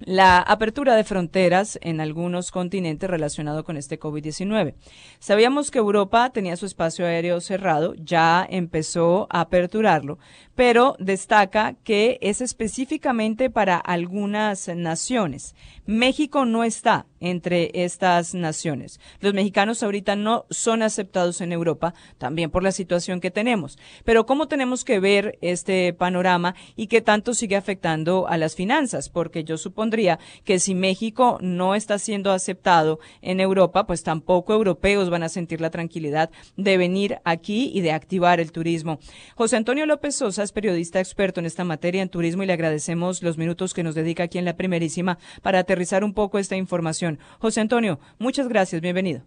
la apertura de fronteras en algunos continentes relacionado con este COVID-19. Sabíamos que Europa tenía su espacio aéreo cerrado, ya empezó a aperturarlo, pero destaca que es específicamente para algunas naciones. México no está entre estas naciones. Los mexicanos ahorita no son aceptados en Europa, también por la situación que tenemos. Pero ¿cómo tenemos que ver este panorama y qué tanto sigue afectando a las finanzas? Porque yo supondría que si México no está siendo aceptado en Europa, pues tampoco europeos van a sentir la tranquilidad de venir aquí y de activar el turismo. José Antonio López Sosa es periodista experto en esta materia en turismo y le agradecemos los minutos que nos dedica aquí en la primerísima para aterrizar un poco esta información. José Antonio, muchas gracias, bienvenido.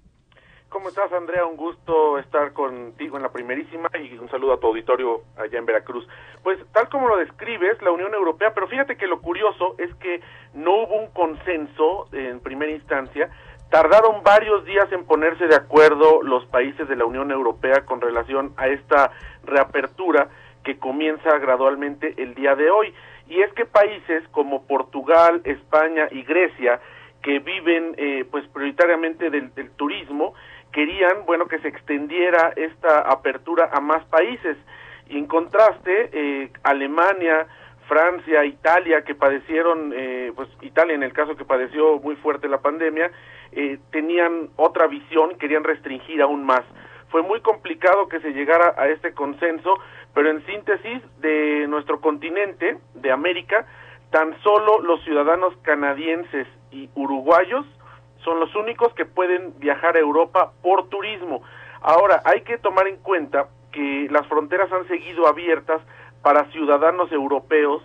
¿Cómo estás, Andrea? Un gusto estar contigo en la primerísima y un saludo a tu auditorio allá en Veracruz. Pues tal como lo describes, la Unión Europea, pero fíjate que lo curioso es que no hubo un consenso en primera instancia, tardaron varios días en ponerse de acuerdo los países de la Unión Europea con relación a esta reapertura que comienza gradualmente el día de hoy. Y es que países como Portugal, España y Grecia que viven eh, pues prioritariamente del, turismo querían bueno que se extendiera esta apertura a más países. Y en contraste eh, Alemania Francia Italia que padecieron eh, pues Italia en el caso que padeció muy fuerte la pandemia tenían otra visión querían restringir aún más. Fue muy complicado que se llegara a este consenso pero en síntesis de nuestro continente de América tan solo los ciudadanos canadienses y uruguayos son los únicos que pueden viajar a Europa por turismo. Ahora, hay que tomar en cuenta que las fronteras han seguido abiertas para ciudadanos europeos,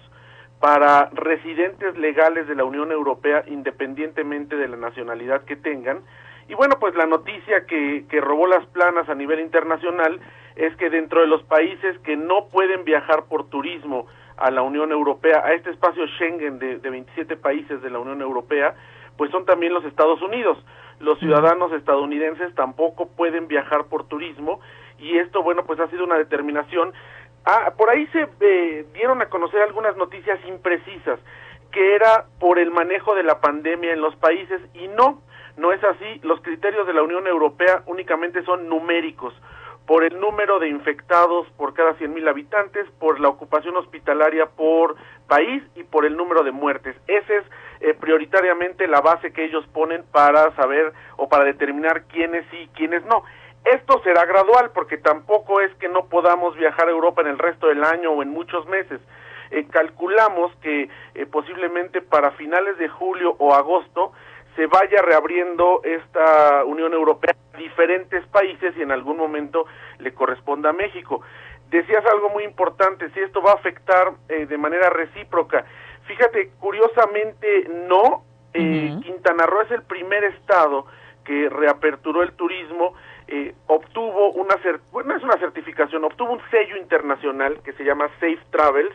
para residentes legales de la Unión Europea, independientemente de la nacionalidad que tengan. Y bueno, pues la noticia que, que robó las planas a nivel internacional es que dentro de los países que no pueden viajar por turismo a la Unión Europea, a este espacio Schengen de, de 27 países de la Unión Europea, pues son también los Estados Unidos. Los ciudadanos estadounidenses tampoco pueden viajar por turismo y esto, bueno, pues ha sido una determinación. Ah, por ahí se eh, dieron a conocer algunas noticias imprecisas, que era por el manejo de la pandemia en los países y no, no es así. Los criterios de la Unión Europea únicamente son numéricos por el número de infectados por cada 100.000 habitantes, por la ocupación hospitalaria por país y por el número de muertes. Esa es eh, prioritariamente la base que ellos ponen para saber o para determinar quiénes sí y quiénes no. Esto será gradual porque tampoco es que no podamos viajar a Europa en el resto del año o en muchos meses. Eh, calculamos que eh, posiblemente para finales de julio o agosto se vaya reabriendo esta Unión Europea a diferentes países y en algún momento le corresponda a México. Decías algo muy importante, si esto va a afectar eh, de manera recíproca. Fíjate, curiosamente no. Eh, Quintana Roo es el primer estado que reaperturó el turismo, eh, obtuvo una, bueno, es una certificación, obtuvo un sello internacional que se llama Safe Travels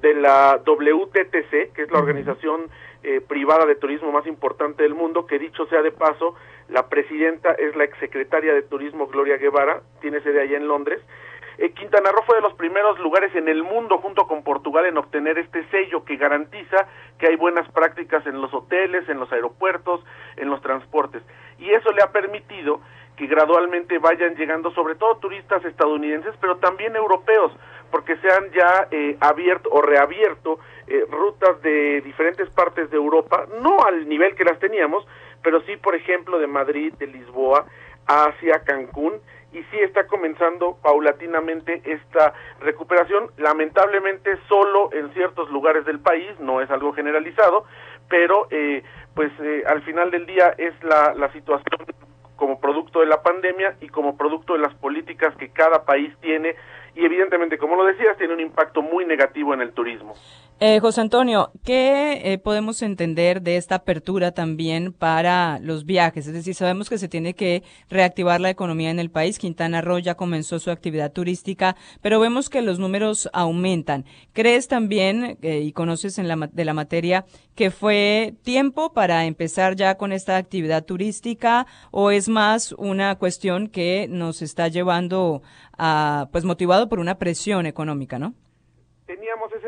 de la WTTC, que es la organización eh, privada de turismo más importante del mundo, que dicho sea de paso, la presidenta es la exsecretaria de Turismo Gloria Guevara, tiene sede allá en Londres. Eh, Quintana Roo fue de los primeros lugares en el mundo, junto con Portugal, en obtener este sello que garantiza que hay buenas prácticas en los hoteles, en los aeropuertos, en los transportes. Y eso le ha permitido que gradualmente vayan llegando sobre todo turistas estadounidenses, pero también europeos, porque se han ya eh, abierto o reabierto eh, rutas de diferentes partes de Europa, no al nivel que las teníamos, pero sí, por ejemplo, de Madrid, de Lisboa, hacia Cancún, y sí está comenzando paulatinamente esta recuperación, lamentablemente solo en ciertos lugares del país, no es algo generalizado, pero eh, pues al final del día es la, la situación como producto de la pandemia y como producto de las políticas que cada país tiene y evidentemente, como lo decías, tiene un impacto muy negativo en el turismo. Eh, José Antonio, ¿qué eh, podemos entender de esta apertura también para los viajes? Es decir, sabemos que se tiene que reactivar la economía en el país. Quintana Roo ya comenzó su actividad turística, pero vemos que los números aumentan. ¿Crees también, eh, y conoces en la, de la materia, que fue tiempo para empezar ya con esta actividad turística o es más una cuestión que nos está llevando a, pues motivado por una presión económica, ¿no?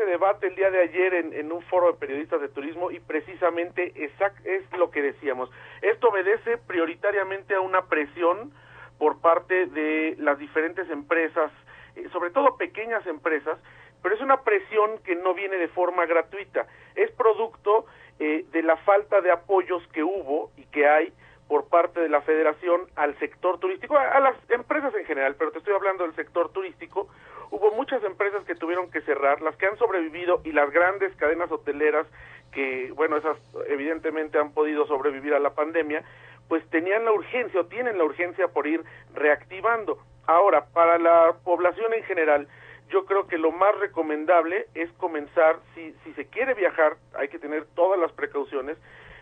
Debate el día de ayer en, un foro de periodistas de turismo y precisamente es lo que decíamos. Esto obedece prioritariamente a una presión por parte de las diferentes empresas, eh, sobre todo pequeñas empresas, pero es una presión que no viene de forma gratuita, es producto eh, de la falta de apoyos que hubo y que hay por parte de la federación al sector turístico, a, las empresas en general, pero te estoy hablando del sector turístico, hubo muchas empresas que tuvieron que cerrar, las que han sobrevivido y las grandes cadenas hoteleras que, bueno, esas evidentemente han podido sobrevivir a la pandemia, pues tenían la urgencia o tienen la urgencia por ir reactivando. Ahora, para la población en general, yo creo que lo más recomendable es comenzar, si, si se quiere viajar, hay que tener todas las precauciones,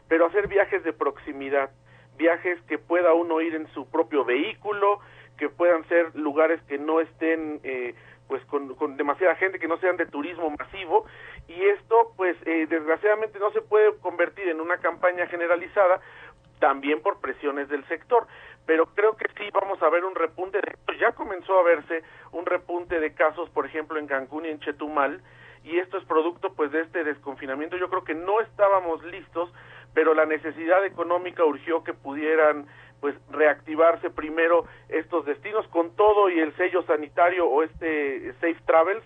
pero hacer viajes de proximidad viajes que pueda uno ir en su propio vehículo, que puedan ser lugares que no estén eh, pues con, con, demasiada gente, que no sean de turismo masivo y esto pues eh, desgraciadamente no se puede convertir en una campaña generalizada también por presiones del sector, pero creo que sí vamos a ver un repunte, de, ya comenzó a verse un repunte de casos, por ejemplo, en Cancún y en Chetumal, y esto es producto pues de este desconfinamiento, yo creo que no estábamos listos pero la necesidad económica urgió que pudieran pues reactivarse primero estos destinos con todo y el sello sanitario o este Safe Travels.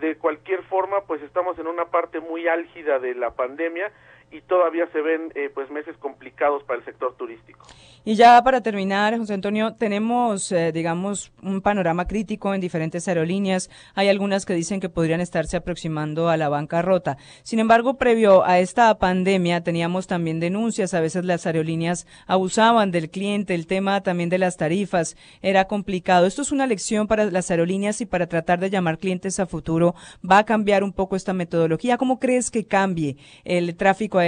De cualquier forma pues estamos en una parte muy álgida de la pandemia y todavía se ven eh, pues meses complicados para el sector turístico. Y ya para terminar, José Antonio, tenemos, eh, digamos, un panorama crítico en diferentes aerolíneas. Hay algunas que dicen que podrían estarse aproximando a la bancarrota. Sin embargo, previo a esta pandemia, teníamos también denuncias. A veces las aerolíneas abusaban del cliente. El tema también de las tarifas era complicado. Esto es una lección para las aerolíneas y para tratar de llamar clientes a futuro. ¿Va a cambiar un poco esta metodología? ¿Cómo crees que cambie el tráfico aéreo,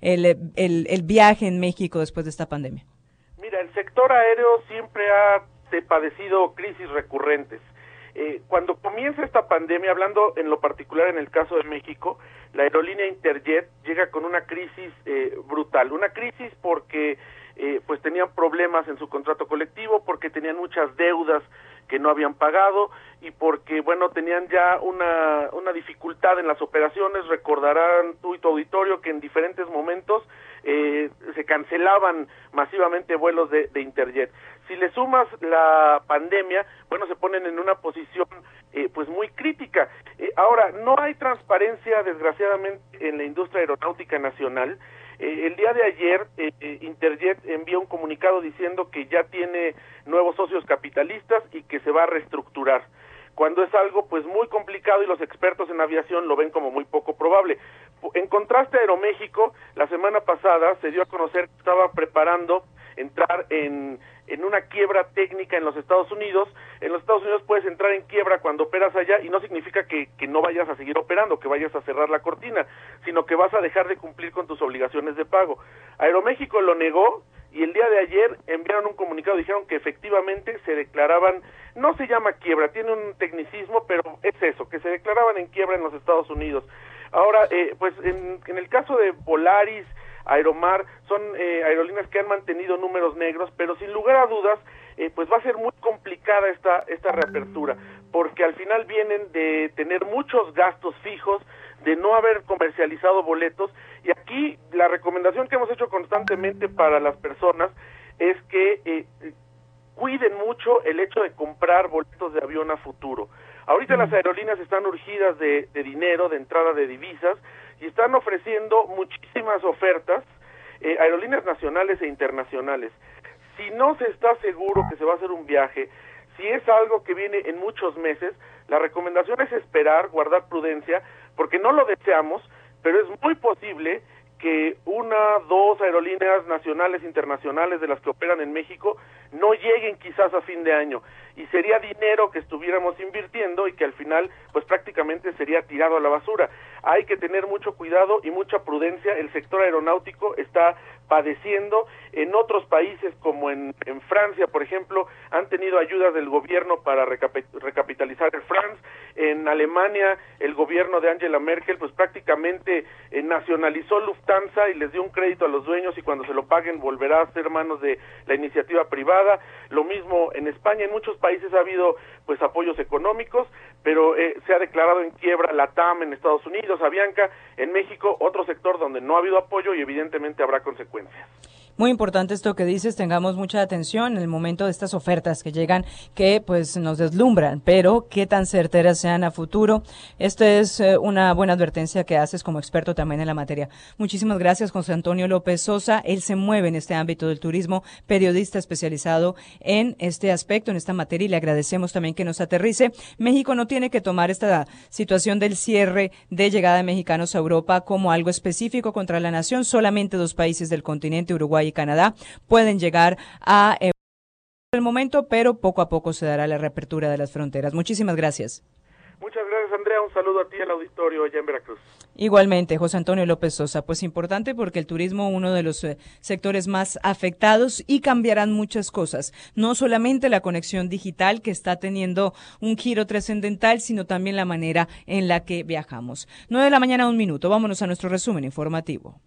el, el, el viaje en México después de esta pandemia? Mira, el sector aéreo siempre ha padecido crisis recurrentes. Eh, cuando comienza esta pandemia, hablando en lo particular en el caso de México, la aerolínea Interjet llega con una crisis eh, brutal, una crisis porque eh, pues tenían problemas en su contrato colectivo, porque tenían muchas deudas que no habían pagado y porque bueno tenían ya una, una dificultad en las operaciones. Recordarán tú y tu auditorio que en diferentes momentos eh, se cancelaban masivamente vuelos de, de, Interjet. Si le sumas la pandemia bueno se ponen en una posición eh, pues muy crítica. Eh, ahora no hay transparencia desgraciadamente en la industria aeronáutica nacional eh, el día de ayer eh, eh, Interjet envió un comunicado diciendo que ya tiene nuevos socios capitalistas y que se va a reestructurar cuando es algo pues muy complicado y los expertos en aviación lo ven como muy poco probable. En contraste Aeroméxico, la semana pasada se dio a conocer que estaba preparando entrar en, en una quiebra técnica en los Estados Unidos. En los Estados Unidos puedes entrar en quiebra cuando operas allá y no significa que, que no vayas a seguir operando, que vayas a cerrar la cortina, sino que vas a dejar de cumplir con tus obligaciones de pago. Aeroméxico lo negó y el día de ayer enviaron un comunicado, dijeron que efectivamente se declaraban, no se llama quiebra, tiene un tecnicismo, pero es eso, que se declaraban en quiebra en los Estados Unidos. Ahora, eh, pues en, en el caso de Volaris, Aeromar, son eh, aerolíneas que han mantenido números negros, pero sin lugar a dudas, eh, pues va a ser muy complicada esta, esta reapertura, porque al final vienen de tener muchos gastos fijos, de no haber comercializado boletos, y aquí la recomendación que hemos hecho constantemente para las personas es que eh, cuiden mucho el hecho de comprar boletos de avión a futuro. Ahorita las aerolíneas están urgidas de, de dinero, de entrada de divisas, y están ofreciendo muchísimas ofertas, eh, aerolíneas nacionales e internacionales. Si no se está seguro que se va a hacer un viaje, si es algo que viene en muchos meses, la recomendación es esperar, guardar prudencia, porque no lo deseamos, pero es muy posible que una, dos aerolíneas nacionales, internacionales de las que operan en México no lleguen quizás a fin de año y sería dinero que estuviéramos invirtiendo y que al final pues prácticamente sería tirado a la basura. hay que tener mucho cuidado y mucha prudencia. El sector aeronáutico está padeciendo. En otros países, como en, en Francia, por ejemplo, han tenido ayudas del gobierno para recapitalizar el France. En Alemania, el gobierno de Angela Merkel, pues prácticamente eh, nacionalizó Lufthansa y les dio un crédito a los dueños y cuando se lo paguen volverá a ser manos de la iniciativa privada. Lo mismo en España, en muchos países ha habido pues apoyos económicos, pero eh, se ha declarado en quiebra la TAM en Estados Unidos, Avianca, en México, otro sector donde no ha habido apoyo y evidentemente habrá consecuencias. Muy importante esto que dices, tengamos mucha atención en el momento de estas ofertas que llegan, que pues nos deslumbran, pero qué tan certeras sean a futuro. Esta es eh, una buena advertencia que haces como experto también en la materia. Muchísimas gracias, José Antonio López Sosa. Él se mueve en este ámbito del turismo, periodista especializado en este aspecto, en esta materia, y le agradecemos también que nos aterrice. México no tiene que tomar esta situación del cierre de llegada de mexicanos a Europa como algo específico contra la nación. Solamente dos países del continente, Uruguay y Canadá pueden llegar a eh, el momento, pero poco a poco se dará la reapertura de las fronteras. Muchísimas gracias. Muchas gracias, Andrea. Un saludo a ti al auditorio allá en Veracruz. Igualmente, José Antonio López Sosa. Pues importante porque el turismo uno de los eh, sectores más afectados y cambiarán muchas cosas. No solamente la conexión digital que está teniendo un giro trascendental, sino también la manera en la que viajamos. Nueve de la mañana, un minuto. Vámonos a nuestro resumen informativo.